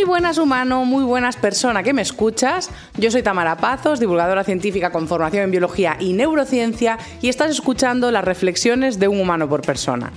Muy buenas humano, muy buenas persona que me escuchas. Yo soy Tamara Pazos, divulgadora científica con formación en biología y neurociencia y estás escuchando las reflexiones de un humano por persona.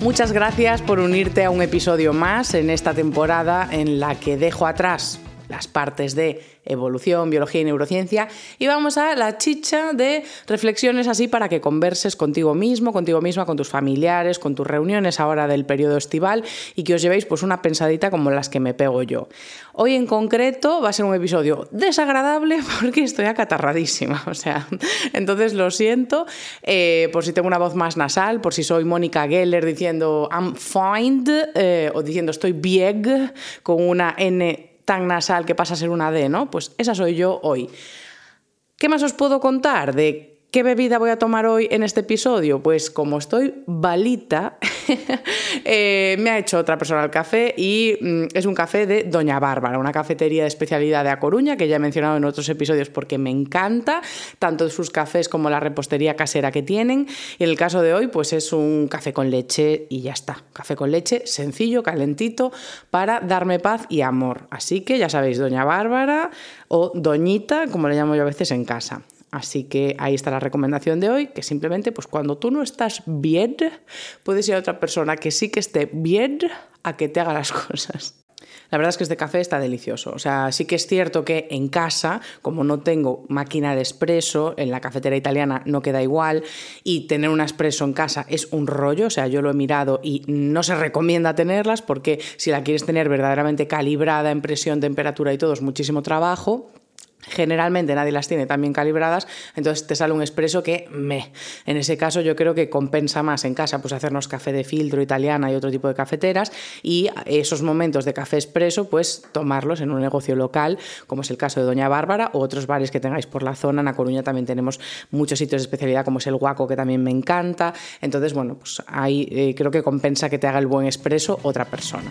Muchas gracias por unirte a un episodio más en esta temporada en la que dejo atrás las partes de evolución, biología y neurociencia. Y vamos a la chicha de reflexiones así para que converses contigo mismo, contigo misma, con tus familiares, con tus reuniones ahora del periodo estival y que os llevéis pues una pensadita como las que me pego yo. Hoy en concreto va a ser un episodio desagradable porque estoy acatarradísima, o sea, entonces lo siento eh, por si tengo una voz más nasal, por si soy Mónica Geller diciendo I'm fine eh, o diciendo estoy bien con una N tan nasal que pasa a ser una D, ¿no? Pues esa soy yo hoy. ¿Qué más os puedo contar de ¿Qué bebida voy a tomar hoy en este episodio? Pues como estoy balita, eh, me ha hecho otra persona el café y mm, es un café de Doña Bárbara, una cafetería de especialidad de A Coruña que ya he mencionado en otros episodios porque me encanta, tanto sus cafés como la repostería casera que tienen. Y en el caso de hoy, pues es un café con leche y ya está. Café con leche sencillo, calentito, para darme paz y amor. Así que ya sabéis, Doña Bárbara o Doñita, como le llamo yo a veces en casa. Así que ahí está la recomendación de hoy, que simplemente pues cuando tú no estás bien, puedes ir a otra persona que sí que esté bien a que te haga las cosas. La verdad es que este café está delicioso. O sea, sí que es cierto que en casa, como no tengo máquina de espresso, en la cafetera italiana no queda igual, y tener un espresso en casa es un rollo. O sea, yo lo he mirado y no se recomienda tenerlas porque si la quieres tener verdaderamente calibrada en presión, temperatura y todo, es muchísimo trabajo. Generalmente nadie las tiene tan bien calibradas, entonces te sale un expreso que me. En ese caso yo creo que compensa más en casa pues hacernos café de filtro italiana y otro tipo de cafeteras y esos momentos de café expreso pues tomarlos en un negocio local, como es el caso de Doña Bárbara o otros bares que tengáis por la zona. En A Coruña también tenemos muchos sitios de especialidad como es el Guaco que también me encanta. Entonces, bueno, pues ahí eh, creo que compensa que te haga el buen expreso otra persona.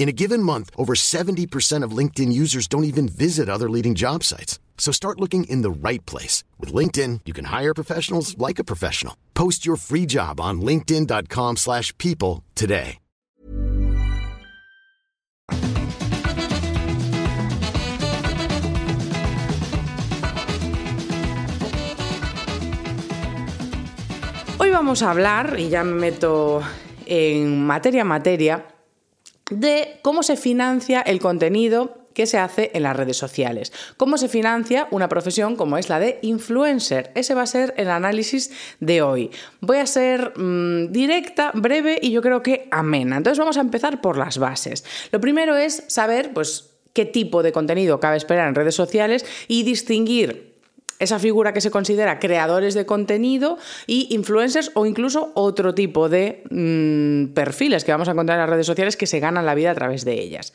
In a given month, over 70% of LinkedIn users don't even visit other leading job sites. So start looking in the right place. With LinkedIn, you can hire professionals like a professional. Post your free job on linkedin.com slash people today. Hoy vamos a hablar, y ya me meto en materia materia, de cómo se financia el contenido que se hace en las redes sociales. ¿Cómo se financia una profesión como es la de influencer? Ese va a ser el análisis de hoy. Voy a ser mm, directa, breve y yo creo que amena. Entonces vamos a empezar por las bases. Lo primero es saber, pues, qué tipo de contenido cabe esperar en redes sociales y distinguir esa figura que se considera creadores de contenido y influencers o incluso otro tipo de mm, perfiles que vamos a encontrar en las redes sociales que se ganan la vida a través de ellas.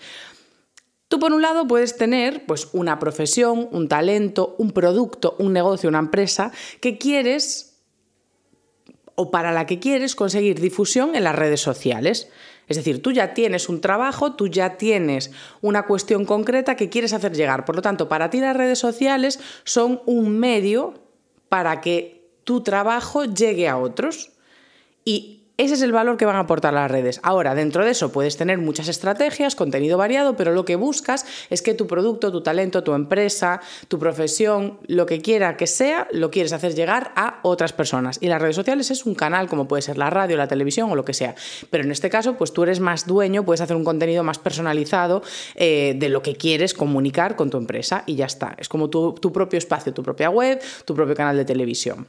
Tú por un lado puedes tener pues una profesión, un talento, un producto, un negocio, una empresa que quieres o para la que quieres conseguir difusión en las redes sociales. Es decir, tú ya tienes un trabajo, tú ya tienes una cuestión concreta que quieres hacer llegar. Por lo tanto, para ti las redes sociales son un medio para que tu trabajo llegue a otros. Y ese es el valor que van a aportar las redes. Ahora, dentro de eso puedes tener muchas estrategias, contenido variado, pero lo que buscas es que tu producto, tu talento, tu empresa, tu profesión, lo que quiera que sea, lo quieres hacer llegar a otras personas. Y las redes sociales es un canal como puede ser la radio, la televisión o lo que sea. Pero en este caso, pues tú eres más dueño, puedes hacer un contenido más personalizado eh, de lo que quieres comunicar con tu empresa y ya está. Es como tu propio espacio, tu propia web, tu propio canal de televisión.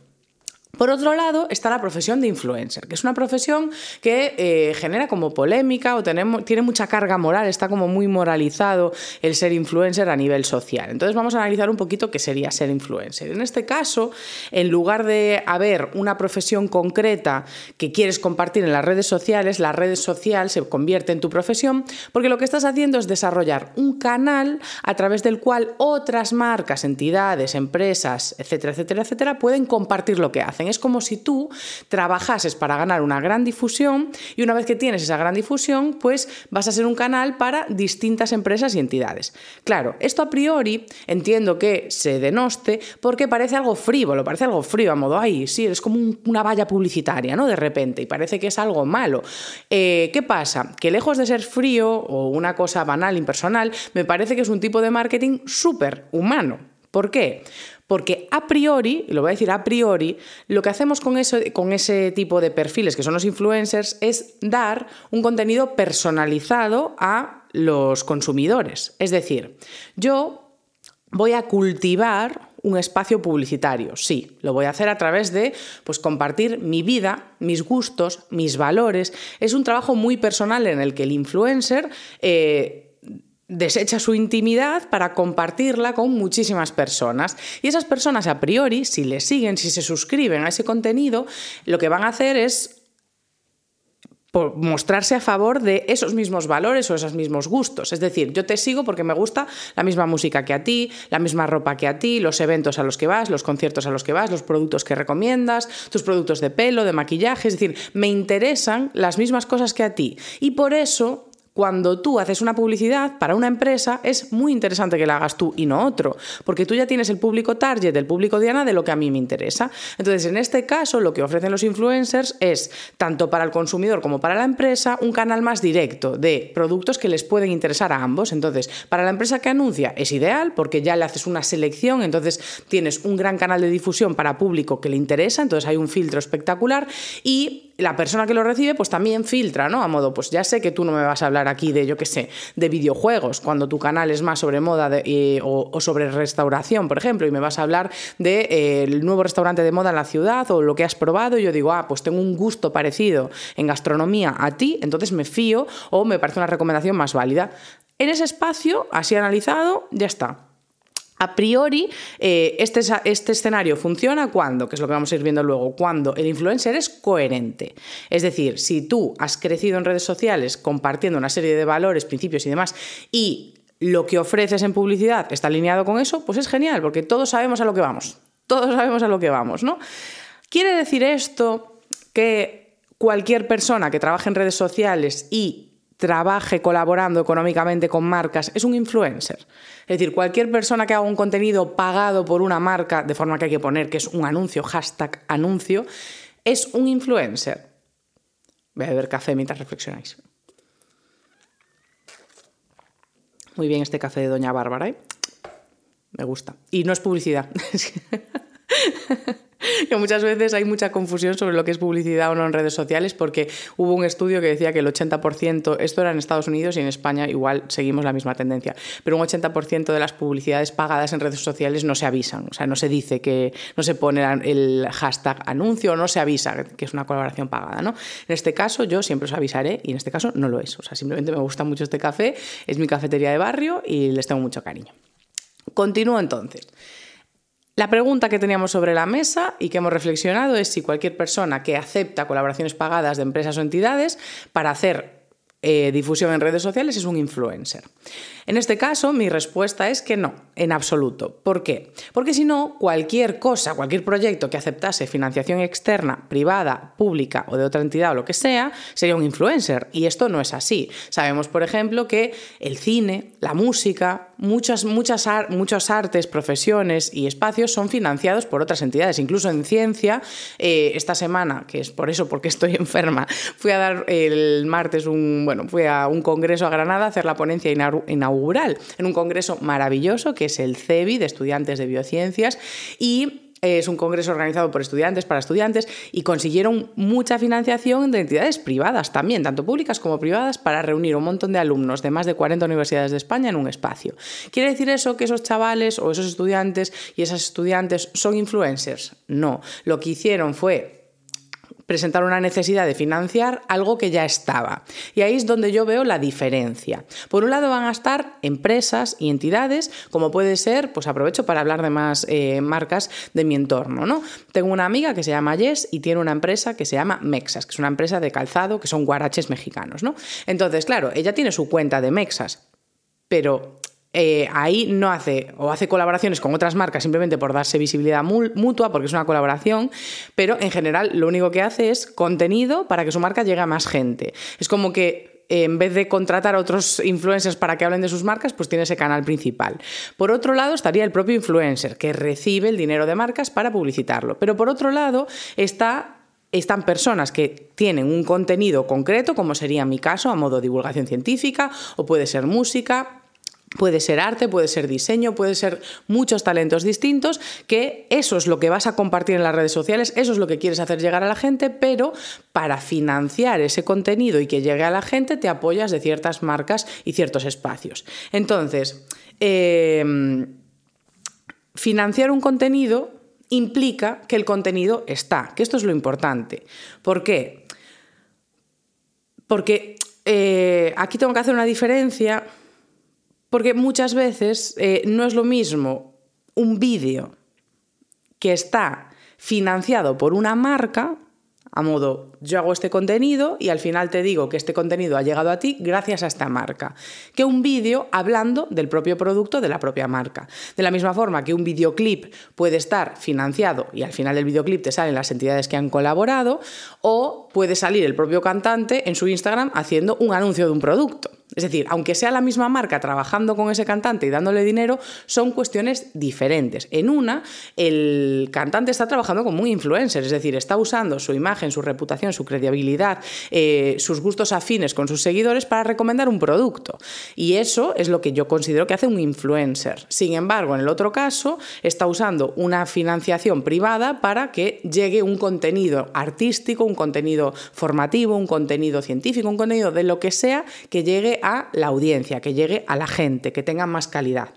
Por otro lado, está la profesión de influencer, que es una profesión que eh, genera como polémica o tiene mucha carga moral, está como muy moralizado el ser influencer a nivel social. Entonces vamos a analizar un poquito qué sería ser influencer. En este caso, en lugar de haber una profesión concreta que quieres compartir en las redes sociales, la red social se convierte en tu profesión porque lo que estás haciendo es desarrollar un canal a través del cual otras marcas, entidades, empresas, etcétera, etcétera, etcétera, pueden compartir lo que hacen. Es como si tú trabajases para ganar una gran difusión y una vez que tienes esa gran difusión, pues vas a ser un canal para distintas empresas y entidades. Claro, esto a priori entiendo que se denoste porque parece algo frívolo, parece algo frío, a modo, ay, sí, es como una valla publicitaria, ¿no? De repente, y parece que es algo malo. Eh, ¿Qué pasa? Que lejos de ser frío o una cosa banal, impersonal, me parece que es un tipo de marketing súper humano. ¿Por qué? Porque a priori, lo voy a decir a priori, lo que hacemos con, eso, con ese tipo de perfiles que son los influencers es dar un contenido personalizado a los consumidores. Es decir, yo voy a cultivar un espacio publicitario. Sí, lo voy a hacer a través de pues, compartir mi vida, mis gustos, mis valores. Es un trabajo muy personal en el que el influencer eh, desecha su intimidad para compartirla con muchísimas personas. Y esas personas a priori, si le siguen, si se suscriben a ese contenido, lo que van a hacer es mostrarse a favor de esos mismos valores o esos mismos gustos. Es decir, yo te sigo porque me gusta la misma música que a ti, la misma ropa que a ti, los eventos a los que vas, los conciertos a los que vas, los productos que recomiendas, tus productos de pelo, de maquillaje. Es decir, me interesan las mismas cosas que a ti. Y por eso cuando tú haces una publicidad para una empresa, es muy interesante que la hagas tú y no otro, porque tú ya tienes el público target, el público diana de lo que a mí me interesa. Entonces, en este caso, lo que ofrecen los influencers es, tanto para el consumidor como para la empresa, un canal más directo de productos que les pueden interesar a ambos. Entonces, para la empresa que anuncia es ideal porque ya le haces una selección, entonces tienes un gran canal de difusión para público que le interesa, entonces hay un filtro espectacular y la persona que lo recibe pues también filtra, ¿no? A modo, pues ya sé que tú no me vas a hablar aquí de, yo qué sé, de videojuegos, cuando tu canal es más sobre moda o, sobre restauración, por ejemplo, y me vas a hablar del de, eh, nuevo restaurante de moda en la ciudad o lo que has probado, y yo digo, ah, pues tengo un gusto parecido en gastronomía a ti, entonces me fío o me parece una recomendación más válida. En ese espacio, así analizado, ya está. A priori, eh, este, este, escenario funciona cuando, que es lo que vamos a ir viendo luego, cuando el influencer es coherente. Es decir, si tú has crecido en redes sociales compartiendo una serie de valores, principios y demás, y lo que ofreces en publicidad está alineado con eso, pues es genial, porque todos sabemos a lo que vamos. Todos sabemos a lo que vamos, ¿no? ¿Quiere decir esto que cualquier persona que trabaje en redes sociales y trabaje colaborando económicamente con marcas es un influencer. Es decir, cualquier persona que haga un contenido pagado por una marca, de forma que hay que poner que es un anuncio, hashtag anuncio, es un influencer. Voy a beber café mientras reflexionáis. Muy bien este café de Doña Bárbara, ¿eh? Me gusta. Y no es publicidad. que muchas veces hay mucha confusión sobre lo que es publicidad o no en redes sociales porque hubo un estudio que decía que el 80%, esto era en Estados Unidos y en España igual seguimos la misma tendencia, pero un 80% de las publicidades pagadas en redes sociales no se avisan, o sea, no se dice que no se pone el hashtag anuncio no se avisa que es una colaboración pagada, ¿no? En este caso yo siempre os avisaré y en este caso no lo es, o sea, simplemente me gusta mucho este café, es mi cafetería de barrio y les tengo mucho cariño. Continúo entonces. La pregunta que teníamos sobre la mesa y que hemos reflexionado es si cualquier persona que acepta colaboraciones pagadas de empresas o entidades para hacer eh, difusión en redes sociales es un influencer. En este caso, mi respuesta es que no, en absoluto. ¿Por qué? Porque si no, cualquier cosa, cualquier proyecto que aceptase financiación externa, privada, pública o de otra entidad o lo que sea, sería un influencer. Y esto no es así. Sabemos, por ejemplo, que el cine, la música, muchas, muchas, muchas artes, profesiones y espacios son financiados por otras entidades. Incluso en ciencia, eh, esta semana, que es por eso porque estoy enferma, fui a dar el martes un, bueno, fui a un congreso a Granada a hacer la ponencia inaugural en un congreso maravilloso que es el CEBI de estudiantes de biociencias y es un congreso organizado por estudiantes para estudiantes y consiguieron mucha financiación de entidades privadas también, tanto públicas como privadas, para reunir un montón de alumnos de más de 40 universidades de España en un espacio. ¿Quiere decir eso que esos chavales o esos estudiantes y esas estudiantes son influencers? No. Lo que hicieron fue presentar una necesidad de financiar algo que ya estaba. Y ahí es donde yo veo la diferencia. Por un lado van a estar empresas y entidades, como puede ser, pues aprovecho para hablar de más eh, marcas de mi entorno. ¿no? Tengo una amiga que se llama Jess y tiene una empresa que se llama Mexas, que es una empresa de calzado, que son guaraches mexicanos. ¿no? Entonces, claro, ella tiene su cuenta de Mexas, pero eh, ahí no hace o hace colaboraciones con otras marcas simplemente por darse visibilidad mutua, porque es una colaboración, pero en general lo único que hace es contenido para que su marca llegue a más gente. Es como que eh, en vez de contratar a otros influencers para que hablen de sus marcas, pues tiene ese canal principal. Por otro lado estaría el propio influencer, que recibe el dinero de marcas para publicitarlo. Pero por otro lado está están personas que tienen un contenido concreto, como sería mi caso, a modo de divulgación científica, o puede ser música, Puede ser arte, puede ser diseño, puede ser muchos talentos distintos, que eso es lo que vas a compartir en las redes sociales, eso es lo que quieres hacer llegar a la gente, pero para financiar ese contenido y que llegue a la gente te apoyas de ciertas marcas y ciertos espacios. Entonces, em, financiar un contenido implica que el contenido está, que esto es lo importante. ¿Por qué? Porque eh, aquí tengo que hacer una diferencia porque muchas veces eh, no es lo mismo un vídeo que está financiado por una marca a modo, yo hago este contenido y al final te digo que este contenido ha llegado a ti gracias a esta marca, que un vídeo hablando del propio producto de la propia marca. De la misma forma que un videoclip puede estar financiado y al final del videoclip te salen las entidades que han colaborado, o puede salir el propio cantante en su Instagram haciendo un anuncio de un producto. Es decir, aunque sea la misma marca trabajando con ese cantante y dándole dinero, son cuestiones diferentes. En una, el cantante está trabajando como un influencer, es decir, está usando su imagen, su reputación, su credibilidad, eh, sus gustos afines con sus seguidores para recomendar un producto. Y eso es lo que yo considero que hace un influencer. Sin embargo, en el otro caso, está usando una financiación privada para que llegue un contenido artístico, un contenido formativo, un contenido científico, un contenido de lo que sea que llegue a la audiencia, que llegue a la gente, que tenga más calidad.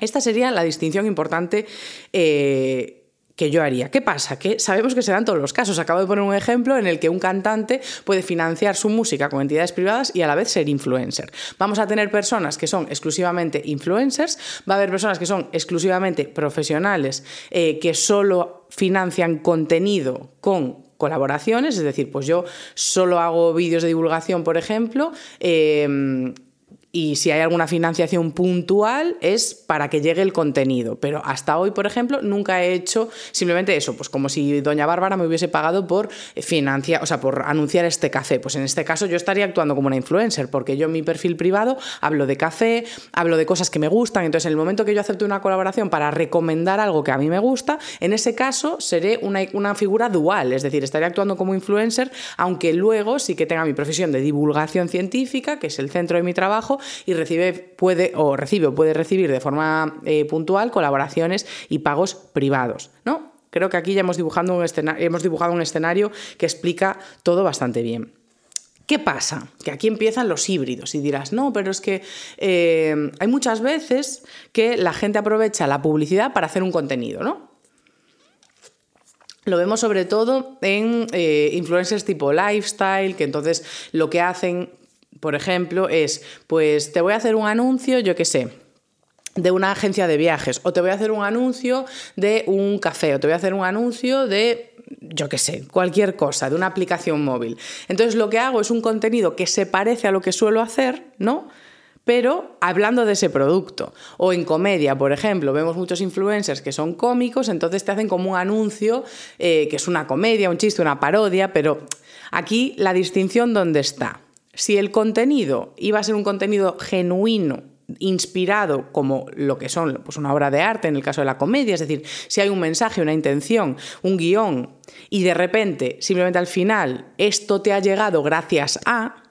Esta sería la distinción importante eh, que yo haría. ¿Qué pasa? Que sabemos que se dan todos los casos. Acabo de poner un ejemplo en el que un cantante puede financiar su música con entidades privadas y a la vez ser influencer. Vamos a tener personas que son exclusivamente influencers, va a haber personas que son exclusivamente profesionales, eh, que solo financian contenido con colaboraciones, es decir, pues yo solo hago vídeos de divulgación, por ejemplo, eh, y si hay alguna financiación puntual es para que llegue el contenido. Pero hasta hoy, por ejemplo, nunca he hecho simplemente eso, pues como si doña Bárbara me hubiese pagado por financiar, o sea, por anunciar este café. Pues en este caso yo estaría actuando como una influencer, porque yo en mi perfil privado hablo de café, hablo de cosas que me gustan, entonces en el momento que yo acepto una colaboración para recomendar algo que a mí me gusta, en ese caso seré una, una figura dual, es decir, estaré actuando como influencer, aunque luego sí que tenga mi profesión de divulgación científica, que es el centro de mi trabajo, y recibe, puede, o recibe o puede recibir de forma eh, puntual colaboraciones y pagos privados, ¿no? creo que aquí ya hemos dibujado un hemos dibujado un escenario que explica todo bastante bien. ¿Qué pasa? Que aquí empiezan los híbridos y dirás, no, pero es que eh, hay muchas veces que la gente aprovecha la publicidad para hacer un contenido, ¿no? Lo vemos sobre todo en eh, influencers tipo lifestyle, que entonces lo que hacen, por ejemplo, es, pues te voy a hacer un anuncio, yo qué sé, de una agencia de viajes, o te voy a hacer un anuncio de un café, o te voy a hacer un anuncio de yo qué sé, cualquier cosa, de una aplicación móvil. Entonces lo que hago es un contenido que se parece a lo que suelo hacer, ¿no? pero hablando de ese producto. O en comedia, por ejemplo, vemos muchos influencers que son cómicos, entonces te hacen como un anuncio eh, que es una comedia, un chiste, una parodia, pero aquí la distinción dónde está. Si el contenido iba a ser un contenido genuino, inspirado como lo que son pues una obra de arte en el caso de la comedia, es decir, si hay un mensaje, una intención, un guion y de repente, simplemente al final, esto te ha llegado gracias a,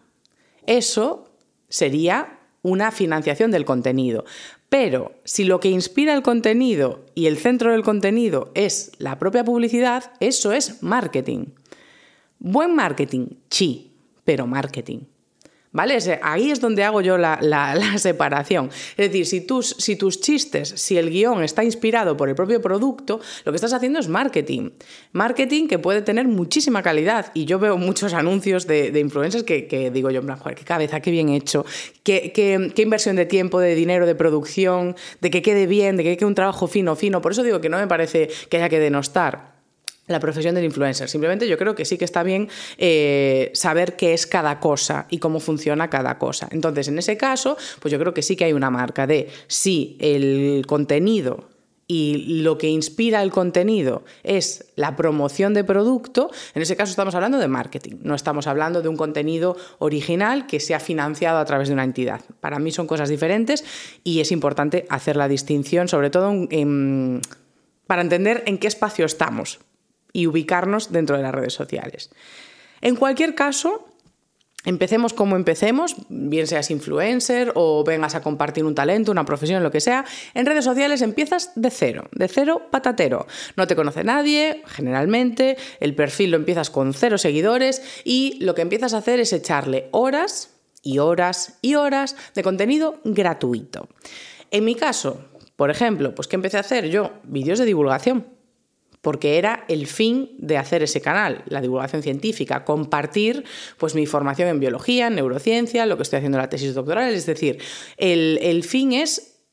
eso sería una financiación del contenido. Pero si lo que inspira el contenido y el centro del contenido es la propia publicidad, eso es marketing. Buen marketing, sí, pero marketing. ¿Vale? Ahí es donde hago yo la, separación. Es decir, si tus, si tus chistes, si el guion está inspirado por el propio producto, lo que estás haciendo es marketing. Marketing que puede tener muchísima calidad. Y yo veo muchos anuncios de, influencers que, digo yo, joder, qué cabeza, qué bien hecho, qué, qué, inversión de tiempo, de dinero, de producción, de que quede bien, de que quede un trabajo fino, fino. Por eso digo que no me parece que haya que denostar la profesión del influencer. Simplemente yo creo que sí que está bien eh, saber qué es cada cosa y cómo funciona cada cosa. Entonces, en ese caso, pues yo creo que sí que hay una marca de si el contenido y lo que inspira el contenido es la promoción de producto, en ese caso estamos hablando de marketing, no estamos hablando de un contenido original que sea financiado a través de una entidad. Para mí son cosas diferentes y es importante hacer la distinción, sobre todo para entender en qué espacio estamos y ubicarnos dentro de las redes sociales. En cualquier caso, Empecemos como empecemos, bien seas influencer o vengas a compartir un talento, una profesión, lo que sea, en redes sociales empiezas de cero, de cero patatero. No te conoce nadie, generalmente, el perfil lo empiezas con cero seguidores y lo que empiezas a hacer es echarle horas y horas y horas de contenido gratuito. En mi caso, por ejemplo, pues ¿qué empecé a hacer yo? Vídeos de divulgación porque era el fin de hacer ese canal, la divulgación científica, compartir pues, mi formación en biología, en neurociencia, lo que estoy haciendo en la tesis doctoral, es decir, el, el fin es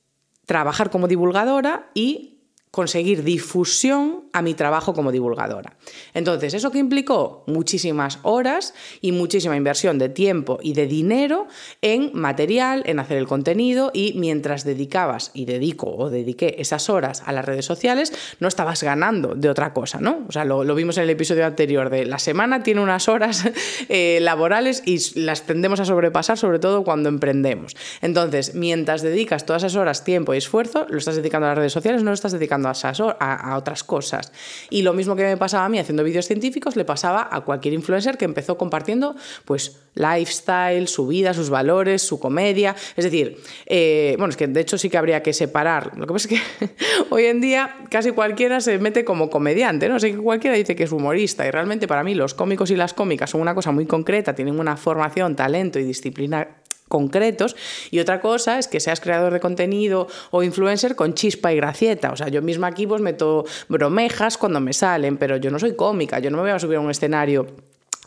trabajar como divulgadora y conseguir difusión a mi trabajo como divulgadora. Entonces, ¿eso que implicó? Muchísimas horas y muchísima inversión de tiempo y de dinero en material, en hacer el contenido y mientras dedicabas y dedico o dediqué esas horas a las redes sociales, no estabas ganando de otra cosa, ¿no? O sea, lo, vimos en el episodio anterior de la semana tiene unas horas eh, laborales y las tendemos a sobrepasar, sobre todo cuando emprendemos. Entonces, mientras dedicas todas esas horas, tiempo y esfuerzo, lo estás dedicando a las redes sociales, no lo estás dedicando a, otras cosas. Y lo mismo que me pasaba a mí haciendo vídeos científicos, le pasaba a cualquier influencer que empezó compartiendo pues lifestyle, su vida, sus valores, su comedia. Es decir, eh, bueno, es que de hecho sí que habría que separar. Lo que pasa es que hoy en día casi cualquiera se mete como comediante, ¿no? sé que cualquiera dice que es humorista y realmente para mí los cómicos y las cómicas son una cosa muy concreta, tienen una formación, talento y disciplina concretos y otra cosa es que seas creador de contenido o influencer con chispa y gracieta. O sea, yo misma aquí pues meto bromejas cuando me salen, pero yo no soy cómica, yo no me voy a subir a un escenario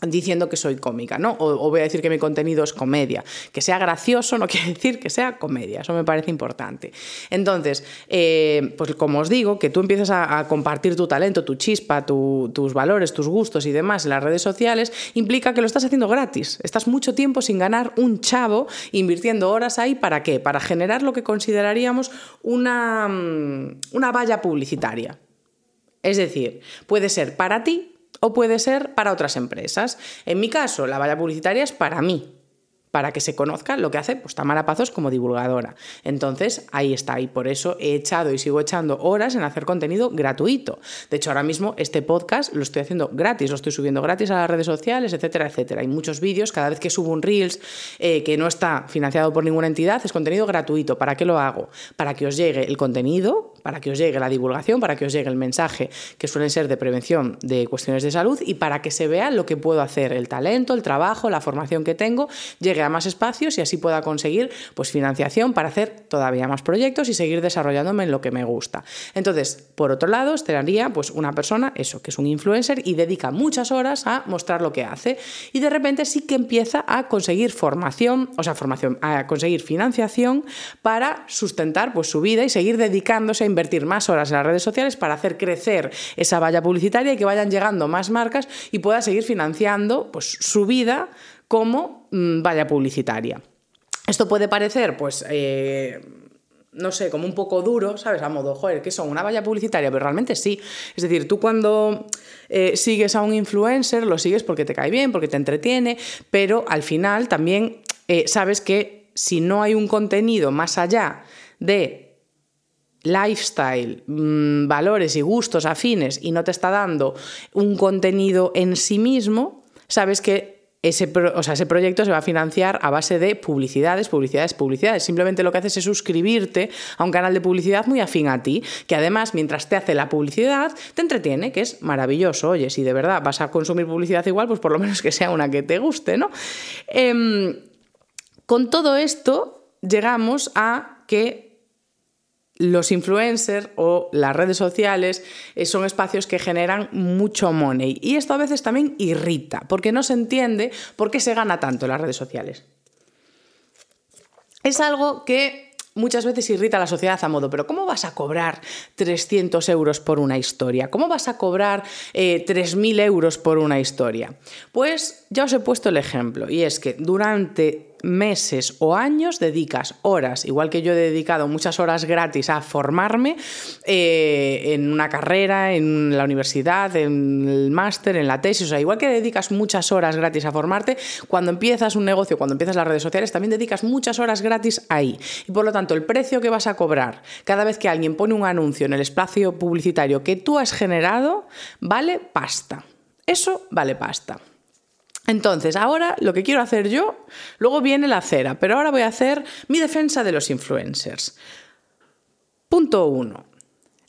diciendo que soy cómica, ¿no? O, voy a decir que mi contenido es comedia. Que sea gracioso no quiere decir que sea comedia, eso me parece importante. Entonces, eh, pues como os digo, que tú empiezas a, compartir tu talento, tu chispa, tus valores, tus gustos y demás en las redes sociales, implica que lo estás haciendo gratis. Estás mucho tiempo sin ganar un chavo invirtiendo horas ahí, ¿para qué? Para generar lo que consideraríamos una, mm, una valla publicitaria. Es decir, puede ser para ti o puede ser para otras empresas. En mi caso, la valla publicitaria es para mí, para que se conozca lo que hace pues, Tamara Pazos como divulgadora. Entonces, ahí está, y por eso he echado y sigo echando horas en hacer contenido gratuito. De hecho, ahora mismo este podcast lo estoy haciendo gratis, lo estoy subiendo gratis a las redes sociales, etcétera, etcétera. Hay muchos vídeos, cada vez que subo un Reels eh, que no está financiado por ninguna entidad, es contenido gratuito. ¿Para qué lo hago? Para que os llegue el contenido para que os llegue la divulgación, para que os llegue el mensaje que suelen ser de prevención de cuestiones de salud y para que se vea lo que puedo hacer, el talento, el trabajo, la formación que tengo, llegue a más espacios y así pueda conseguir pues, financiación para hacer todavía más proyectos y seguir desarrollándome en lo que me gusta. Entonces, por otro lado, estaría pues, una persona, eso, que es un influencer y dedica muchas horas a mostrar lo que hace y de repente sí que empieza a conseguir formación, o sea, formación, a conseguir financiación para sustentar pues, su vida y seguir dedicándose invertir más horas en las redes sociales para hacer crecer esa valla publicitaria y que vayan llegando más marcas y pueda seguir financiando pues, su vida como mm, valla publicitaria. Esto puede parecer, pues, eh, no sé, como un poco duro, ¿sabes? A modo, joder, que son una valla publicitaria, pero realmente sí. Es decir, tú cuando eh, sigues a un influencer, lo sigues porque te cae bien, porque te entretiene, pero al final también eh, sabes que si no hay un contenido más allá de lifestyle, mm, valores y gustos afines y no te está dando un contenido en sí mismo, sabes que ese, o sea, ese proyecto se va a financiar a base de publicidades, publicidades, publicidades. Simplemente lo que haces es suscribirte a un canal de publicidad muy afín a ti, que además, mientras te hace la publicidad, te entretiene, que es maravilloso. Oye, si de verdad vas a consumir publicidad igual, pues por lo menos que sea una que te guste, ¿no? Em, con todo esto, llegamos a que los influencers o las redes sociales eh, son espacios que generan mucho money. Y esto a veces también irrita, porque no se entiende por qué se gana tanto en las redes sociales. Es algo que muchas veces irrita a la sociedad a modo, pero ¿cómo vas a cobrar 300 euros por una historia? ¿Cómo vas a cobrar 3.000 eh, euros por una historia? Pues ya os he puesto el ejemplo, y es que durante meses o años dedicas horas, igual que yo he dedicado muchas horas gratis a formarme eh, en una carrera, en la universidad, en el máster, en la tesis, o sea, igual que dedicas muchas horas gratis a formarte, cuando empiezas un negocio, cuando empiezas las redes sociales, también dedicas muchas horas gratis ahí. Y por lo tanto, el precio que vas a cobrar cada vez que alguien pone un anuncio en el espacio publicitario que tú has generado, vale pasta. Eso vale pasta. Entonces, ahora lo que quiero hacer yo, luego viene la cera, pero ahora voy a hacer mi defensa de los influencers. Punto uno.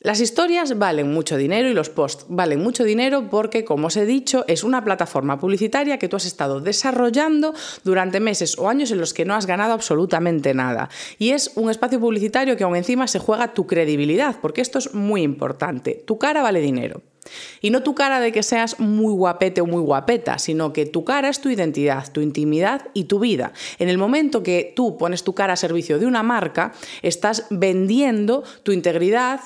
Las historias valen mucho dinero y los posts valen mucho dinero porque, como os he dicho, es una plataforma publicitaria que tú has estado desarrollando durante meses o años en los que no has ganado absolutamente nada. Y es un espacio publicitario que aún encima se juega tu credibilidad, porque esto es muy importante. Tu cara vale dinero. Y no tu cara de que seas muy guapete o muy guapeta, sino que tu cara es tu identidad, tu intimidad y tu vida. En el momento que tú pones tu cara a servicio de una marca, estás vendiendo tu integridad,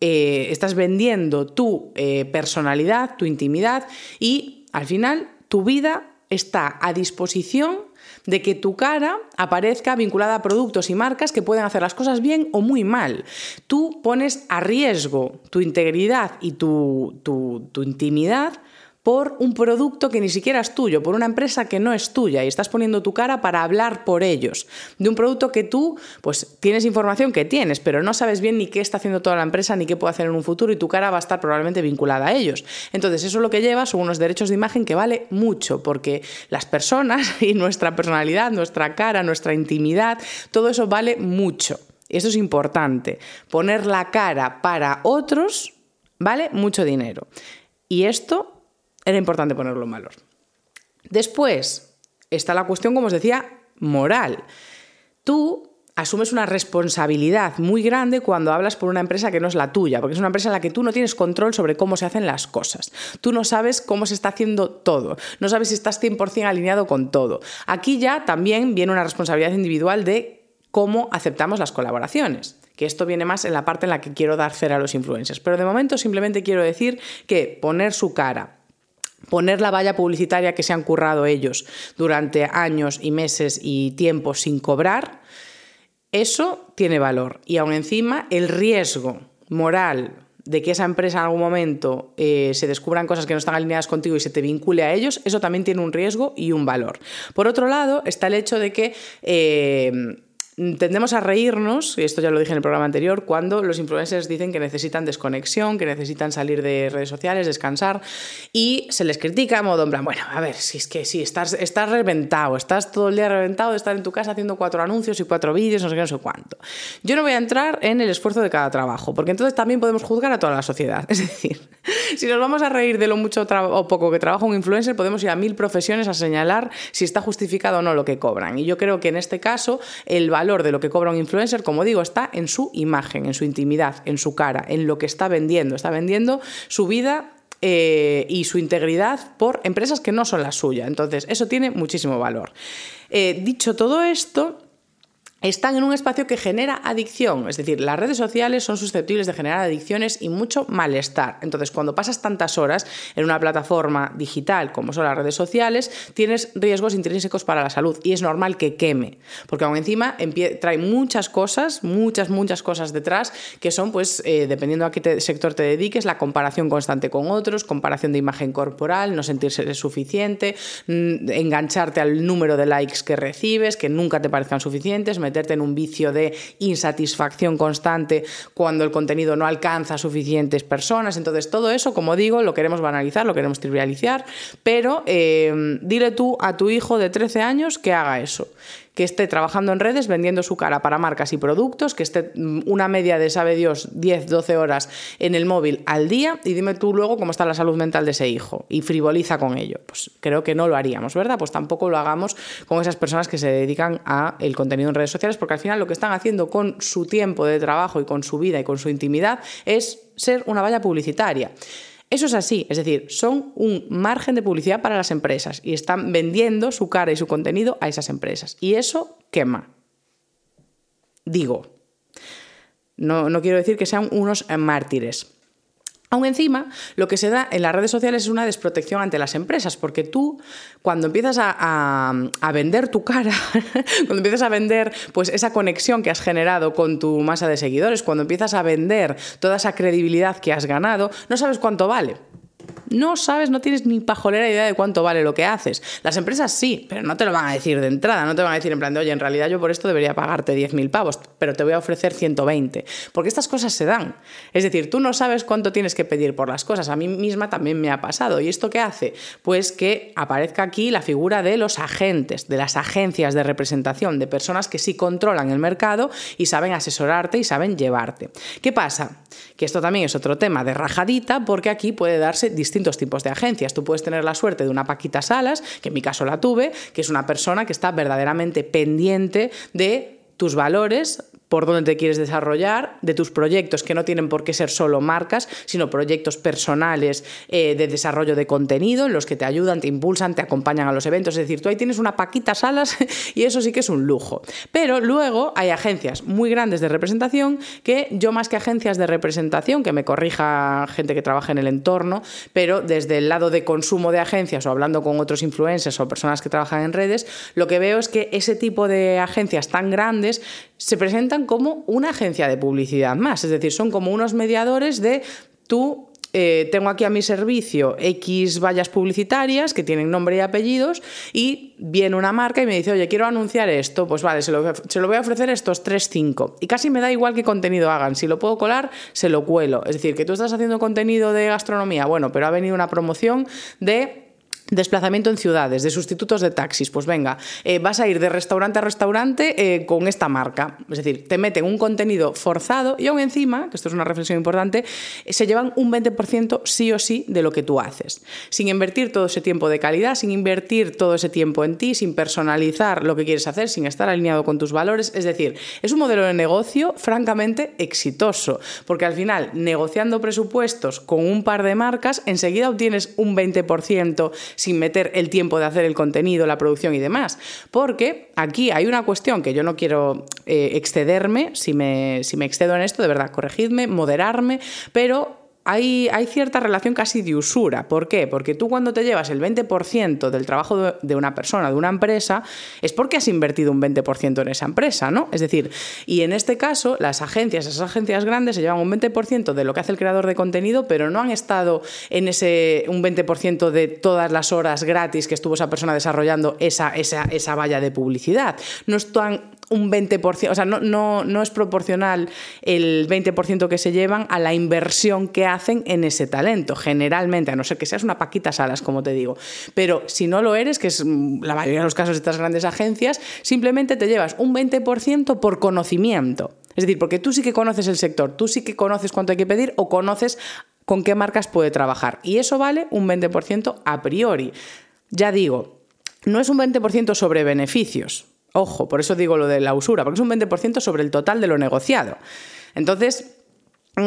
eh, estás vendiendo tu eh, personalidad, tu intimidad y al final tu vida está a disposición de que tu cara aparezca vinculada a productos y marcas que pueden hacer las cosas bien o muy mal. Tú pones a riesgo tu integridad y tu, tu, tu intimidad por un producto que ni siquiera es tuyo, por una empresa que no es tuya y estás poniendo tu cara para hablar por ellos, de un producto que tú pues tienes información que tienes, pero no sabes bien ni qué está haciendo toda la empresa ni qué puede hacer en un futuro y tu cara va a estar probablemente vinculada a ellos. Entonces, eso lo que lleva son unos derechos de imagen que vale mucho porque las personas y nuestra personalidad, nuestra cara, nuestra intimidad, todo eso vale mucho. Eso es importante. Poner la cara para otros vale mucho dinero. Y esto era importante ponerlo en valor. Después está la cuestión, como os decía, moral. Tú asumes una responsabilidad muy grande cuando hablas por una empresa que no es la tuya, porque es una empresa en la que tú no tienes control sobre cómo se hacen las cosas. Tú no sabes cómo se está haciendo todo, no sabes si estás 100% alineado con todo. Aquí ya también viene una responsabilidad individual de cómo aceptamos las colaboraciones que esto viene más en la parte en la que quiero dar cera a los influencers. Pero de momento simplemente quiero decir que poner su cara poner la valla publicitaria que se han currado ellos durante años y meses y tiempo sin cobrar, eso tiene valor. Y aún encima el riesgo moral de que esa empresa en algún momento eh, se descubran cosas que no están alineadas contigo y se te vincule a ellos, eso también tiene un riesgo y un valor. Por otro lado, está el hecho de que... Eh, tendemos a reírnos, y esto ya lo dije en el programa anterior, cuando los influencers dicen que necesitan desconexión, que necesitan salir de redes sociales, descansar, y se les critica a modo en plan, bueno, a ver, si es que si estás, estás reventado, estás todo el día reventado de estar en tu casa haciendo cuatro anuncios y cuatro vídeos, no sé qué, no sé cuánto. Yo no voy a entrar en el esfuerzo de cada trabajo, porque entonces también podemos juzgar a toda la sociedad. Es decir, si nos vamos a reír de lo mucho o poco que trabaja un influencer, podemos ir a mil profesiones a señalar si está justificado o no lo que cobran. Y yo creo que en este caso el valor de lo que cobra un influencer, como digo, está en su imagen, en su intimidad, en su cara, en lo que está vendiendo. Está vendiendo su vida eh, y su integridad por empresas que no son la suya. Entonces, eso tiene muchísimo valor. Eh, dicho todo esto, están en un espacio que genera adicción, es decir, las redes sociales son susceptibles de generar adicciones y mucho malestar. Entonces, cuando pasas tantas horas en una plataforma digital como son las redes sociales, tienes riesgos intrínsecos para la salud y es normal que queme, porque aún encima trae muchas cosas, muchas, muchas cosas detrás que son, pues, eh, dependiendo a qué sector te dediques, la comparación constante con otros, comparación de imagen corporal, no sentirse suficiente, mm, engancharte al número de likes que recibes, que nunca te parezcan suficientes, meterte en un vicio de insatisfacción constante cuando el contenido no alcanza a suficientes personas. Entonces, todo eso, como digo, lo queremos banalizar, lo queremos trivializar, pero eh, dile tú a tu hijo de 13 años que haga eso que esté trabajando en redes vendiendo su cara para marcas y productos, que esté mm, una media de, sabe Dios, 10, 12 horas en el móvil al día y dime tú luego cómo está la salud mental de ese hijo y frivoliza con ello. Pues creo que no lo haríamos, ¿verdad? Pues tampoco lo hagamos con esas personas que se dedican a el contenido en redes sociales porque al final lo que están haciendo con su tiempo de trabajo y con su vida y con su intimidad es ser una valla publicitaria. Eso es así, es decir, son un margen de publicidad para las empresas y están vendiendo su cara y su contenido a esas empresas. Y eso quema. Digo, no, no quiero decir que sean unos mártires, Aún encima, lo que se da en las redes sociales es una desprotección ante las empresas, porque tú, cuando empiezas a, vender tu cara, cuando empiezas a vender pues, esa conexión que has generado con tu masa de seguidores, cuando empiezas a vender toda esa credibilidad que has ganado, no sabes cuánto vale no sabes, no tienes ni pajolera idea de cuánto vale lo que haces. Las empresas sí, pero no te lo van a decir de entrada, no te van a decir en plan de, oye, en realidad yo por esto debería pagarte 10.000 pavos, pero te voy a ofrecer 120, porque estas cosas se dan. Es decir, tú no sabes cuánto tienes que pedir por las cosas. A mí misma también me ha pasado. ¿Y esto qué hace? Pues que aparezca aquí la figura de los agentes, de las agencias de representación, de personas que sí controlan el mercado y saben asesorarte y saben llevarte. ¿Qué pasa? Que esto también es otro tema de rajadita, porque aquí puede darse distintos tipos de agencias. Tú puedes tener la suerte de una Paquita Salas, que en mi caso la tuve, que es una persona que está verdaderamente pendiente de tus valores, por dónde te quieres desarrollar, de tus proyectos que no tienen por qué ser solo marcas, sino proyectos personales eh, de desarrollo de contenido en los que te ayudan, te impulsan, te acompañan a los eventos. Es decir, tú ahí tienes una paquita salas y eso sí que es un lujo. Pero luego hay agencias muy grandes de representación que yo más que agencias de representación, que me corrija gente que trabaja en el entorno, pero desde el lado de consumo de agencias o hablando con otros influencers o personas que trabajan en redes, lo que veo es que ese tipo de agencias tan grandes se presentan como una agencia de publicidad más, es decir, son como unos mediadores de tú eh, tengo aquí a mi servicio X vallas publicitarias que tienen nombre y apellidos y viene una marca y me dice, oye, quiero anunciar esto, pues vale, se lo, se lo voy a ofrecer estos 3, 5. Y casi me da igual qué contenido hagan, si lo puedo colar, se lo cuelo. Es decir, que tú estás haciendo contenido de gastronomía, bueno, pero ha venido una promoción de Desplazamiento en ciudades, de sustitutos de taxis. Pues venga, eh, vas a ir de restaurante a restaurante eh, con esta marca. Es decir, te meten un contenido forzado y aún encima, que esto es una reflexión importante, se llevan un 20% sí o sí de lo que tú haces. Sin invertir todo ese tiempo de calidad, sin invertir todo ese tiempo en ti, sin personalizar lo que quieres hacer, sin estar alineado con tus valores. Es decir, es un modelo de negocio francamente exitoso, porque al final, negociando presupuestos con un par de marcas, enseguida obtienes un 20% sin meter el tiempo de hacer el contenido, la producción y demás. Porque aquí hay una cuestión que yo no quiero eh, excederme, si me, si me excedo en esto, de verdad, corregidme, moderarme, pero hay, cierta relación casi de usura. ¿Por qué? Porque tú cuando te llevas el 20% del trabajo de una persona, de una empresa, es porque has invertido un 20% en esa empresa, ¿no? Es decir, y en este caso, las agencias, esas agencias grandes se llevan un 20% de lo que hace el creador de contenido, pero no han estado en ese un 20% de todas las horas gratis que estuvo esa persona desarrollando esa, esa, esa valla de publicidad. No están un 20%, o sea, no, no, no es proporcional el 20% que se llevan a la inversión que hacen en ese talento, generalmente, a no ser que seas una paquita salas, como te digo. Pero si no lo eres, que es mm, la mayoría de los casos de estas grandes agencias, simplemente te llevas un 20% por conocimiento. Es decir, porque tú sí que conoces el sector, tú sí que conoces cuánto hay que pedir o conoces con qué marcas puede trabajar. Y eso vale un 20% a priori. Ya digo, no es un 20% sobre beneficios, Ojo, por eso digo lo de la usura, porque es un 20% sobre el total de lo negociado. Entonces, mm,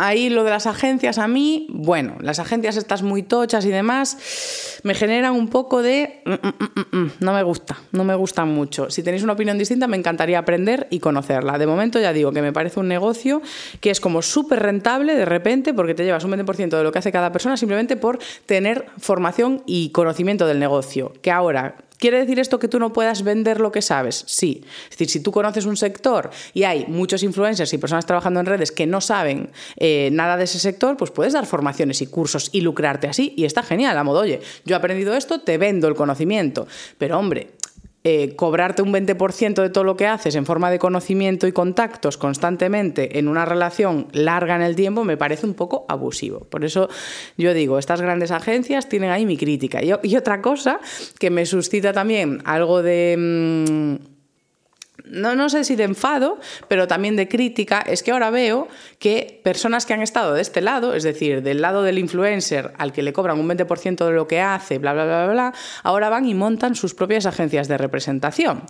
ahí lo de las agencias a mí, bueno, las agencias estas muy tochas y demás me generan un poco de... Mm, mm, no me gusta, no me gustan mucho. Si tenéis una opinión distinta, me encantaría aprender y conocerla. De momento ya digo que me parece un negocio que es como súper rentable de repente porque te llevas un 20% de lo que hace cada persona simplemente por tener formación y conocimiento del negocio. Que ahora ¿Quiere decir esto que tú no puedas vender lo que sabes? Sí. Es decir, si tú conoces un sector y hay muchos influencers y personas trabajando en redes que no saben eh, nada de ese sector, pues puedes dar formaciones y cursos y lucrarte así. Y está genial, a modo, oye, yo he aprendido esto, te vendo el conocimiento. Pero hombre, eh, cobrarte un 20% de todo lo que haces en forma de conocimiento y contactos constantemente en una relación larga en el tiempo me parece un poco abusivo. Por eso yo digo, estas grandes agencias tienen ahí mi crítica. Y, otra cosa que me suscita también algo de... Mm, no, no sé si de enfado, pero también de crítica, es que ahora veo que personas que han estado de este lado, es decir, del lado del influencer al que le cobran un 20% de lo que hace, bla, bla, bla, bla, bla, ahora van y montan sus propias agencias de representación.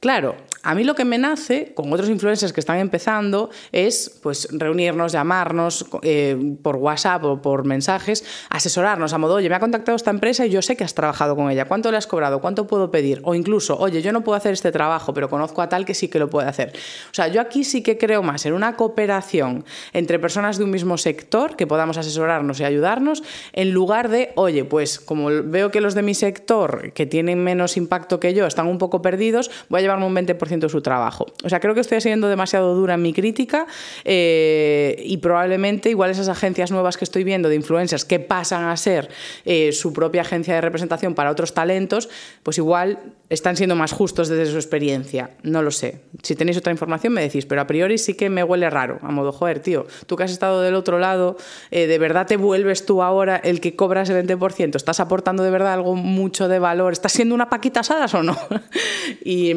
Claro, a mí lo que me nace, con otros influencers que están empezando, es pues reunirnos, llamarnos eh, por WhatsApp o por mensajes, asesorarnos a modo, oye, me ha contactado esta empresa y yo sé que has trabajado con ella, ¿cuánto le has cobrado? ¿Cuánto puedo pedir? O incluso, oye, yo no puedo hacer este trabajo, pero conozco a tal que sí que lo puede hacer. O sea, yo aquí sí que creo más en una cooperación entre personas de un mismo sector que podamos asesorarnos y ayudarnos, en lugar de, oye, pues como veo que los de mi sector, que tienen menos impacto que yo, están un poco perdidos, voy a llevarme un 20% de su trabajo. O sea, creo que estoy siendo demasiado dura en mi crítica eh, y probablemente igual esas agencias nuevas que estoy viendo de influencers que pasan a ser eh, su propia agencia de representación para otros talentos, pues igual están siendo más justos desde su experiencia. No lo sé. Si tenéis otra información me decís, pero a priori sí que me huele raro. A modo, joder, tío, tú que has estado del otro lado, eh, ¿de verdad te vuelves tú ahora el que cobras el 20%? ¿Estás aportando de verdad algo mucho de valor? ¿Estás siendo una paquita asadas o no? y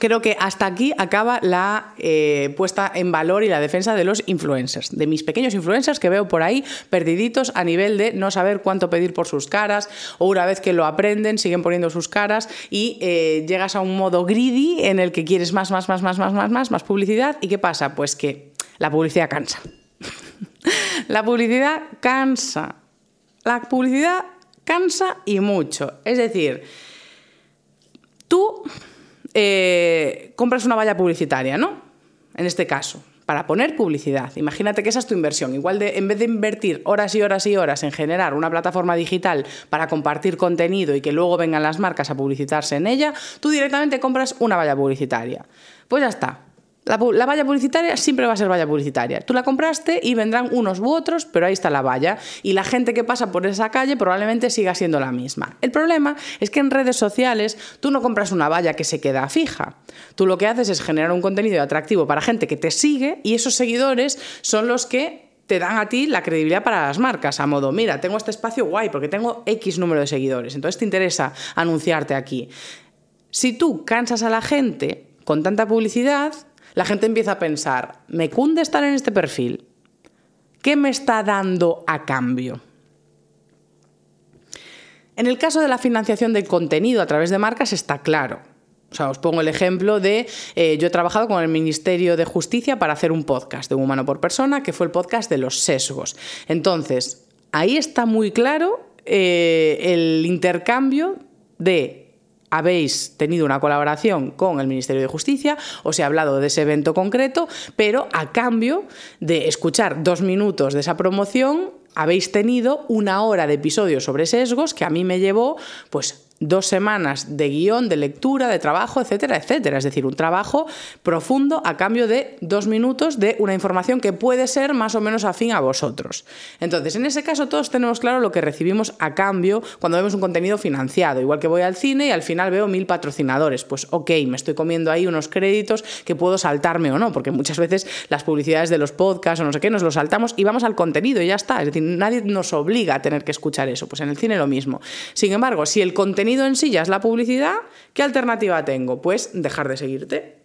creo que hasta aquí acaba la eh, puesta en valor y la defensa de los influencers, de mis pequeños influencers que veo por ahí perdiditos a nivel de no saber cuánto pedir por sus caras o una vez que lo aprenden siguen poniendo sus caras y eh, llegas a un modo greedy en el que quieres más, más, más, más, más, más, más, más publicidad y ¿qué pasa? Pues que la publicidad cansa. la publicidad cansa. La publicidad cansa y mucho. Es decir, tú eh, compras una valla publicitaria, ¿no? En este caso, para poner publicidad. Imagínate que esa es tu inversión. Igual de, en vez de invertir horas y horas y horas en generar una plataforma digital para compartir contenido y que luego vengan las marcas a publicitarse en ella, tú directamente compras una valla publicitaria. Pues ya está. La, valla publicitaria siempre va a ser valla publicitaria. Tú la compraste y vendrán unos u otros, pero ahí está la valla. Y la gente que pasa por esa calle probablemente siga siendo la misma. El problema es que en redes sociales tú no compras una valla que se queda fija. Tú lo que haces es generar un contenido atractivo para gente que te sigue y esos seguidores son los que te dan a ti la credibilidad para las marcas, a modo, mira, tengo este espacio guay porque tengo X número de seguidores, entonces te interesa anunciarte aquí. Si tú cansas a la gente con tanta publicidad, la gente empieza a pensar, ¿me cunde estar en este perfil? ¿Qué me está dando a cambio? En el caso de la financiación del contenido a través de marcas está claro. O sea, os pongo el ejemplo de, eh, yo he trabajado con el Ministerio de Justicia para hacer un podcast de un humano por persona, que fue el podcast de los sesgos. Entonces, ahí está muy claro eh, el intercambio de habéis tenido una colaboración con el Ministerio de Justicia, os he hablado de ese evento concreto, pero a cambio de escuchar dos minutos de esa promoción, habéis tenido una hora de episodios sobre sesgos que a mí me llevó pues dos semanas de guion, de lectura, de trabajo, etcétera, etcétera. Es decir, un trabajo profundo a cambio de dos minutos de una información que puede ser más o menos afín a vosotros. Entonces, en ese caso todos tenemos claro lo que recibimos a cambio cuando vemos un contenido financiado. Igual que voy al cine y al final veo mil patrocinadores. Pues ok, me estoy comiendo ahí unos créditos que puedo saltarme o no, porque muchas veces las publicidades de los podcasts o no sé qué nos los saltamos y vamos al contenido y ya está. Es decir, nadie nos obliga a tener que escuchar eso. Pues en el cine lo mismo. Sin embargo, si el contenido en sí ya es la publicidad, ¿qué alternativa tengo? Pues dejar de seguirte.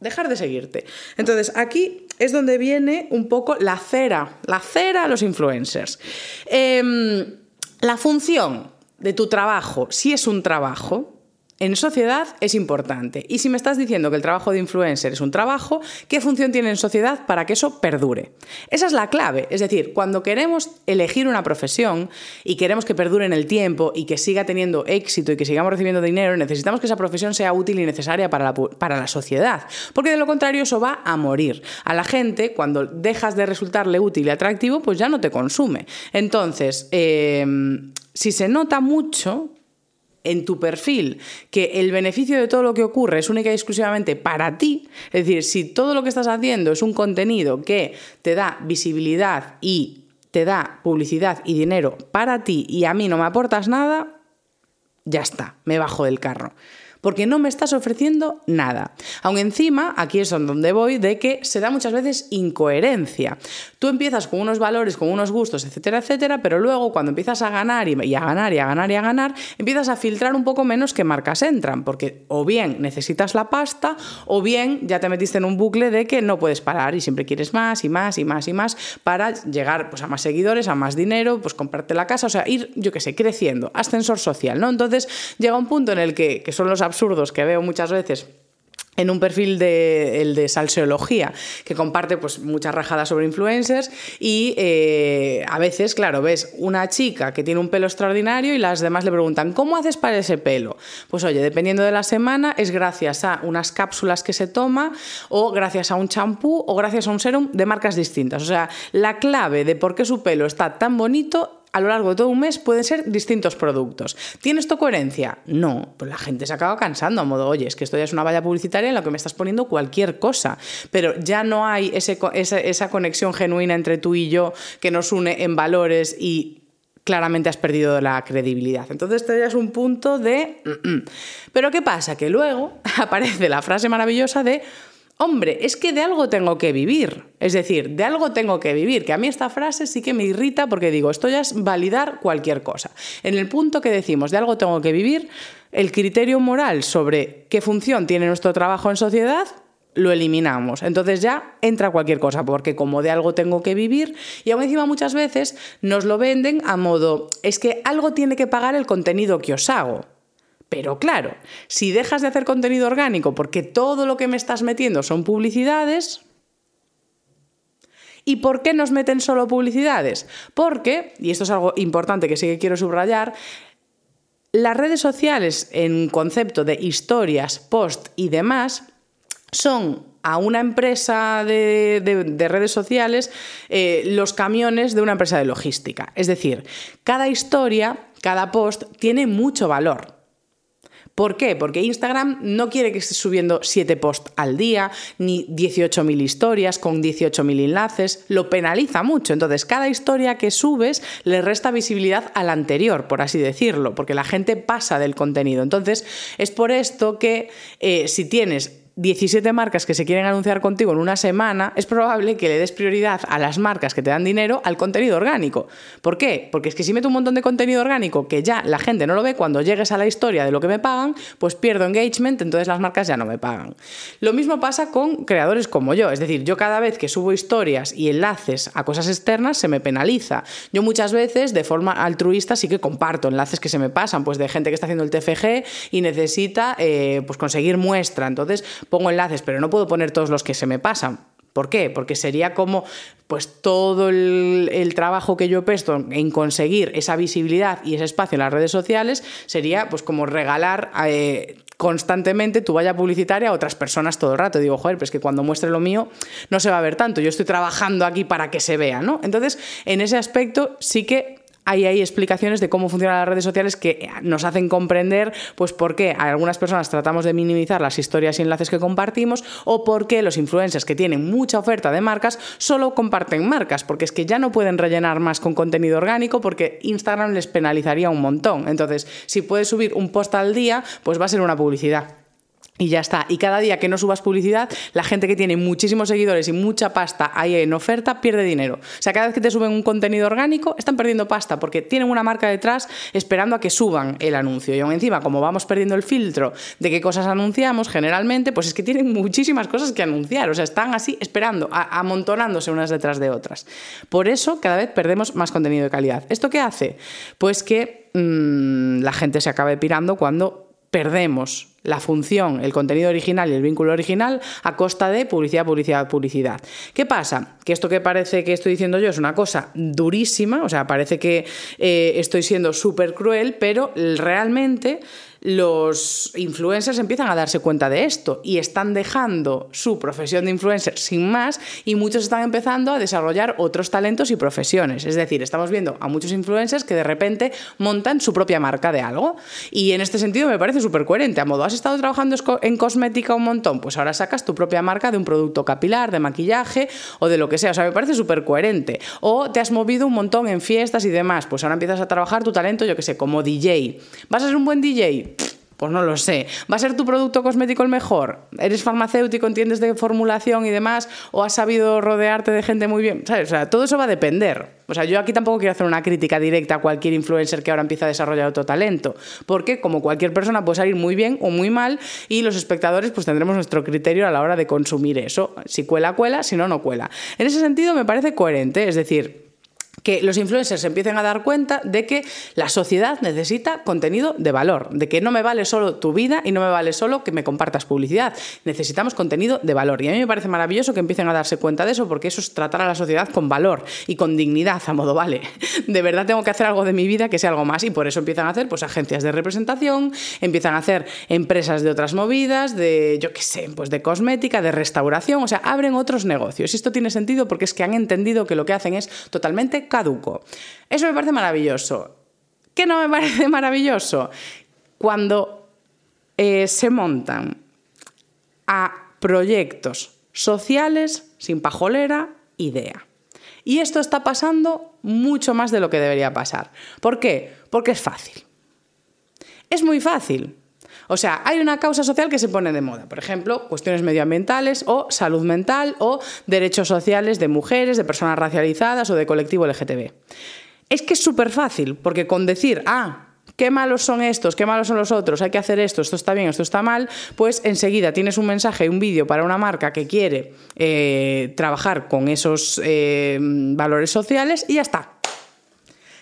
Dejar de seguirte. Entonces, aquí es donde viene un poco la cera, la cera a los influencers. Em, la función de tu trabajo, si es un trabajo, en sociedad es importante. Y si me estás diciendo que el trabajo de influencer es un trabajo, ¿qué función tiene en sociedad para que eso perdure? Esa es la clave. Es decir, cuando queremos elegir una profesión y queremos que perdure en el tiempo y que siga teniendo éxito y que sigamos recibiendo dinero, necesitamos que esa profesión sea útil y necesaria para la, para la sociedad. Porque de lo contrario eso va a morir. A la gente, cuando dejas de resultarle útil y atractivo, pues ya no te consume. Entonces, eh, si se nota mucho en tu perfil que el beneficio de todo lo que ocurre es única y exclusivamente para ti, es decir, si todo lo que estás haciendo es un contenido que te da visibilidad y te da publicidad y dinero para ti y a mí no me aportas nada, ya está, me bajo del carro porque no me estás ofreciendo nada. Aún encima, aquí es donde voy, de que se da muchas veces incoherencia. Tú empiezas con unos valores, con unos gustos, etcétera, etcétera, pero luego cuando empiezas a ganar y a ganar y a ganar y a ganar, empiezas a filtrar un poco menos qué marcas entran, porque o bien necesitas la pasta o bien ya te metiste en un bucle de que no puedes parar y siempre quieres más y más y más y más para llegar pues, a más seguidores, a más dinero, pues comprarte la casa, o sea, ir, yo qué sé, creciendo, ascensor social, ¿no? Entonces llega un punto en el que, que son los absurdos que veo muchas veces en un perfil de, el de salseología, que comparte pues, muchas rajadas sobre influencers y eh, a veces, claro, ves una chica que tiene un pelo extraordinario y las demás le preguntan, ¿cómo haces para ese pelo? Pues oye, dependiendo de la semana, es gracias a unas cápsulas que se toma o gracias a un champú o gracias a un serum de marcas distintas. O sea, la clave de por qué su pelo está tan bonito a lo largo de todo un mes pueden ser distintos productos. ¿Tienes tu coherencia? No, pues la gente se acaba cansando a modo, oye, es que esto ya es una valla publicitaria en la que me estás poniendo cualquier cosa, pero ya no hay ese, esa, conexión genuina entre tú y yo que nos une en valores y claramente has perdido la credibilidad. Entonces te das un punto de... Mm, mm". Pero ¿qué pasa? Que luego aparece la frase maravillosa de hombre, es que de algo tengo que vivir. Es decir, de algo tengo que vivir. Que a mí esta frase sí que me irrita porque digo, esto ya es validar cualquier cosa. En el punto que decimos, de algo tengo que vivir, el criterio moral sobre qué función tiene nuestro trabajo en sociedad lo eliminamos. Entonces ya entra cualquier cosa, porque como de algo tengo que vivir, y aún encima muchas veces nos lo venden a modo, es que algo tiene que pagar el contenido que os hago. Pero claro, si dejas de hacer contenido orgánico porque todo lo que me estás metiendo son publicidades, ¿Y por qué nos meten solo publicidades? Porque, y esto es algo importante que sí que quiero subrayar, las redes sociales en concepto de historias, post y demás son a una empresa de, redes sociales eh, los camiones de una empresa de logística. Es decir, cada historia, cada post tiene mucho valor. ¿Por qué? Porque Instagram no quiere que estés subiendo 7 posts al día, ni 18.000 historias con 18.000 enlaces, lo penaliza mucho. Entonces, cada historia que subes le resta visibilidad a la anterior, por así decirlo, porque la gente pasa del contenido. Entonces, es por esto que eh, si tienes 17 marcas que se quieren anunciar contigo en una semana, es probable que le des prioridad a las marcas que te dan dinero al contenido orgánico. ¿Por qué? Porque es que si meto un montón de contenido orgánico que ya la gente no lo ve cuando llegues a la historia de lo que me pagan, pues pierdo engagement, entonces las marcas ya no me pagan. Lo mismo pasa con creadores como yo, es decir, yo cada vez que subo historias y enlaces a cosas externas se me penaliza. Yo muchas veces de forma altruista sí que comparto enlaces que se me pasan, pues de gente que está haciendo el TFG y necesita eh, pues conseguir muestra. Entonces, pongo enlaces, pero no puedo poner todos los que se me pasan. ¿Por qué? Porque sería como pues todo el, trabajo que yo he puesto en conseguir esa visibilidad y ese espacio en las redes sociales sería pues como regalar eh, constantemente tu valla publicitaria a otras personas todo el rato. Digo, joder, pues que cuando muestre lo mío no se va a ver tanto. Yo estoy trabajando aquí para que se vea, ¿no? Entonces, en ese aspecto sí que hay ahí explicaciones de cómo funcionan las redes sociales que nos hacen comprender pues por qué algunas personas tratamos de minimizar las historias y enlaces que compartimos o por qué los influencers que tienen mucha oferta de marcas solo comparten marcas, porque es que ya no pueden rellenar más con contenido orgánico porque Instagram les penalizaría un montón. Entonces, si puedes subir un post al día, pues va a ser una publicidad. Y ya está. Y cada día que no subas publicidad, la gente que tiene muchísimos seguidores y mucha pasta ahí en oferta pierde dinero. O sea, cada vez que te suben un contenido orgánico, están perdiendo pasta porque tienen una marca detrás esperando a que suban el anuncio. Y aún encima, como vamos perdiendo el filtro de qué cosas anunciamos generalmente, pues es que tienen muchísimas cosas que anunciar. O sea, están así esperando, amontonándose unas detrás de otras. Por eso, cada vez perdemos más contenido de calidad. ¿Esto qué hace? Pues que mmm, la gente se acabe pirando cuando perdemos la función, el contenido original y el vínculo original a costa de publicidad, publicidad, publicidad. ¿Qué pasa? Que esto que parece que estoy diciendo yo es una cosa durísima, o sea, parece que eh, estoy siendo súper cruel, pero realmente los influencers empiezan a darse cuenta de esto y están dejando su profesión de influencer sin más y muchos están empezando a desarrollar otros talentos y profesiones. Es decir, estamos viendo a muchos influencers que de repente montan su propia marca de algo y en este sentido me parece súper coherente. A modo, ¿has estado trabajando en cosmética un montón? Pues ahora sacas tu propia marca de un producto capilar, de maquillaje o de lo que sea. O sea, me parece súper coherente. O te has movido un montón en fiestas y demás. Pues ahora empiezas a trabajar tu talento, yo que sé, como DJ. ¿Vas a ser un buen DJ? Pues no lo sé. ¿Va a ser tu producto cosmético el mejor? ¿Eres farmacéutico, entiendes de formulación y demás? ¿O has sabido rodearte de gente muy bien? ¿Sabes? O sea, todo eso va a depender. O sea, yo aquí tampoco quiero hacer una crítica directa a cualquier influencer que ahora empieza a desarrollar otro talento. Porque como cualquier persona puede salir muy bien o muy mal y los espectadores pues tendremos nuestro criterio a la hora de consumir eso. Si cuela, cuela, si no, no cuela. En ese sentido me parece coherente. Es decir, que los influencers empiecen a dar cuenta de que la sociedad necesita contenido de valor, de que no me vale solo tu vida y no me vale solo que me compartas publicidad, necesitamos contenido de valor. Y a mí me parece maravilloso que empiecen a darse cuenta de eso, porque eso es tratar a la sociedad con valor y con dignidad, a modo, vale, de verdad tengo que hacer algo de mi vida que sea algo más y por eso empiezan a hacer pues agencias de representación, empiezan a hacer empresas de otras movidas, de, yo qué sé, pues de cosmética, de restauración, o sea, abren otros negocios. Y esto tiene sentido porque es que han entendido que lo que hacen es totalmente Eso me parece maravilloso. ¿Qué no me parece maravilloso? Cuando eh, se montan a proyectos sociales sin pajolera idea. Y esto está pasando mucho más de lo que debería pasar. ¿Por qué? Porque es fácil. Es muy fácil. O sea, hay una causa social que se pone de moda, por ejemplo, cuestiones medioambientales o salud mental o derechos sociales de mujeres, de personas racializadas o de colectivo LGTB. Es que es súper fácil, porque con decir, ah, qué malos son estos, qué malos son los otros, hay que hacer esto, esto está bien, esto está mal, pues enseguida tienes un mensaje, un vídeo para una marca que quiere eh, trabajar con esos eh, valores sociales y ya está.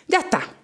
Ya está.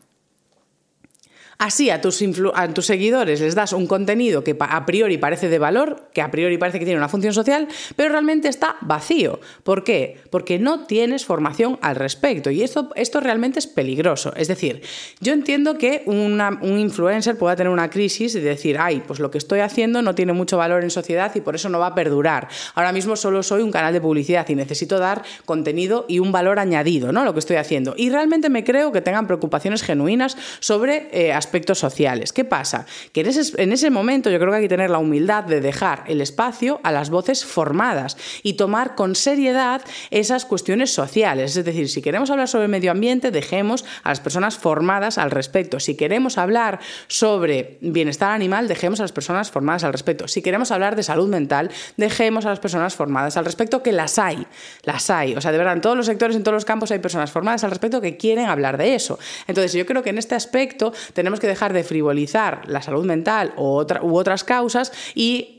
Así a tus, a tus seguidores les das un contenido que a priori parece de valor, que a priori parece que tiene una función social, pero realmente está vacío. ¿Por qué? Porque no tienes formación al respecto y esto, esto realmente es peligroso. Es decir, yo entiendo que un influencer pueda tener una crisis y decir, ay, pues lo que estoy haciendo no tiene mucho valor en sociedad y por eso no va a perdurar. Ahora mismo solo soy un canal de publicidad y necesito dar contenido y un valor añadido, ¿no? Lo que estoy haciendo. Y realmente me creo que tengan preocupaciones genuinas sobre eh, aspectos sociales. ¿Qué pasa? Que en ese, en ese momento yo creo que hay que tener la humildad de dejar el espacio a las voces formadas y tomar con seriedad esas cuestiones sociales. Es decir, si queremos hablar sobre medio ambiente, dejemos a las personas formadas al respecto. Si queremos hablar sobre bienestar animal, dejemos a las personas formadas al respecto. Si queremos hablar de salud mental, dejemos a las personas formadas al respecto, que las hay, las hay. O sea, de verdad, en todos los sectores, en todos los campos hay personas formadas al respecto que quieren hablar de eso. Entonces, yo creo que en este aspecto tenemos que dejar de frivolizar la salud mental u otras causas y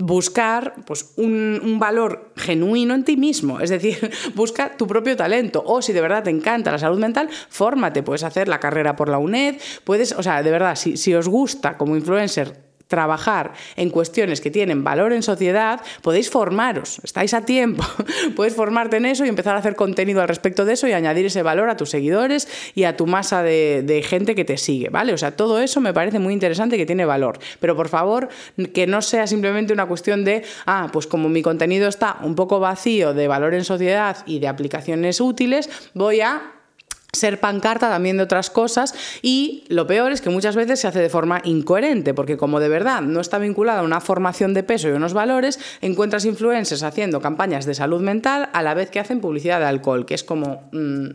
buscar pues, un, un, valor genuino en ti mismo, es decir, busca tu propio talento. O si de verdad te encanta la salud mental, fórmate, puedes hacer la carrera por la UNED, puedes, o sea, de verdad, si, si os gusta como influencer trabajar en cuestiones que tienen valor en sociedad, podéis formaros, estáis a tiempo, puedes formarte en eso y empezar a hacer contenido al respecto de eso y añadir ese valor a tus seguidores y a tu masa de, gente que te sigue, ¿vale? O sea, todo eso me parece muy interesante que tiene valor, pero por favor que no sea simplemente una cuestión de, ah, pues como mi contenido está un poco vacío de valor en sociedad y de aplicaciones útiles, voy a ser pancarta también de otras cosas y lo peor es que muchas veces se hace de forma incoherente porque como de verdad no está vinculada a una formación de peso y unos valores, encuentras influencers haciendo campañas de salud mental a la vez que hacen publicidad de alcohol, que es como... Mm,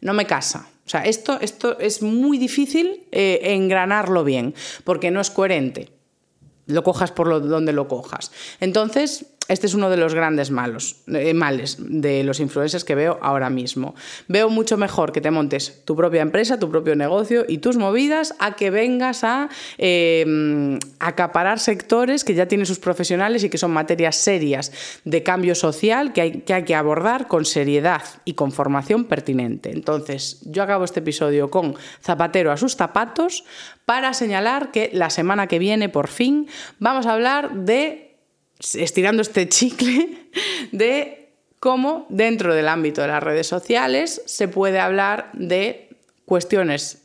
no me casa. O sea, esto, esto es muy difícil eh, engranarlo bien porque no es coherente. Lo cojas por donde lo cojas. Entonces, este es uno de los grandes malos, eh, males de los influencers que veo ahora mismo. Veo mucho mejor que te montes tu propia empresa, tu propio negocio y tus movidas a que vengas a em, acaparar sectores que ya tienen sus profesionales y que son materias serias de cambio social que hay, que hay que abordar con seriedad y con formación pertinente. Entonces, yo acabo este episodio con Zapatero a sus zapatos para señalar que la semana que viene, por fin, vamos a hablar de estirando este chicle de cómo dentro del ámbito de las redes sociales se puede hablar de cuestiones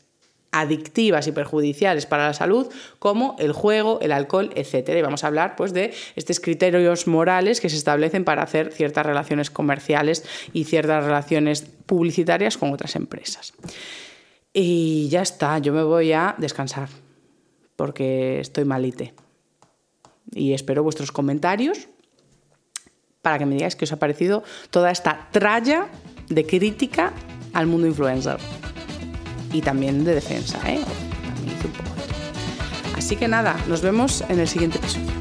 adictivas y perjudiciales para la salud como el juego, el alcohol, etc. Y vamos a hablar pues, de estos criterios morales que se establecen para hacer ciertas relaciones comerciales y ciertas relaciones publicitarias con otras empresas. Y ya está, yo me voy a descansar porque estoy malite y espero vuestros comentarios para que me digáis qué os ha parecido toda esta tralla de crítica al mundo influencer y también de defensa, ¿eh? Así que nada, nos vemos en el siguiente episodio.